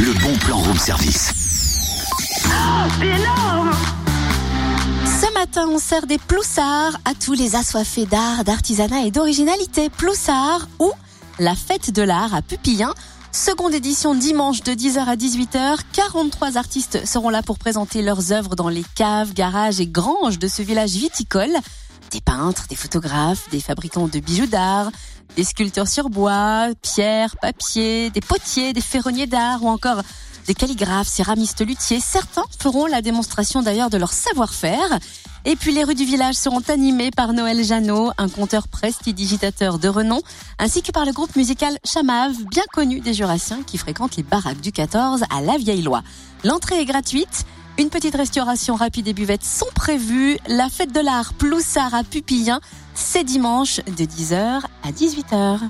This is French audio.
le bon plan room service. C'est énorme Ce matin, on sert des ploussards à tous les assoiffés d'art, d'artisanat et d'originalité. Ploussard ou la fête de l'art à Pupillin. Seconde édition dimanche de 10h à 18h. 43 artistes seront là pour présenter leurs œuvres dans les caves, garages et granges de ce village viticole. Des peintres, des photographes, des fabricants de bijoux d'art, des sculpteurs sur bois, pierre, papier, des potiers, des ferronniers d'art ou encore des calligraphes, céramistes, luthiers. Certains feront la démonstration d'ailleurs de leur savoir-faire. Et puis les rues du village seront animées par Noël Jeannot, un conteur prestidigitateur de renom, ainsi que par le groupe musical Chamav, bien connu des Jurassiens qui fréquentent les baraques du 14 à La Vieille Loi. L'entrée est gratuite. Une petite restauration rapide et buvette sont prévues. La fête de l'art Ploussard à Pupillin, c'est dimanche de 10h à 18h.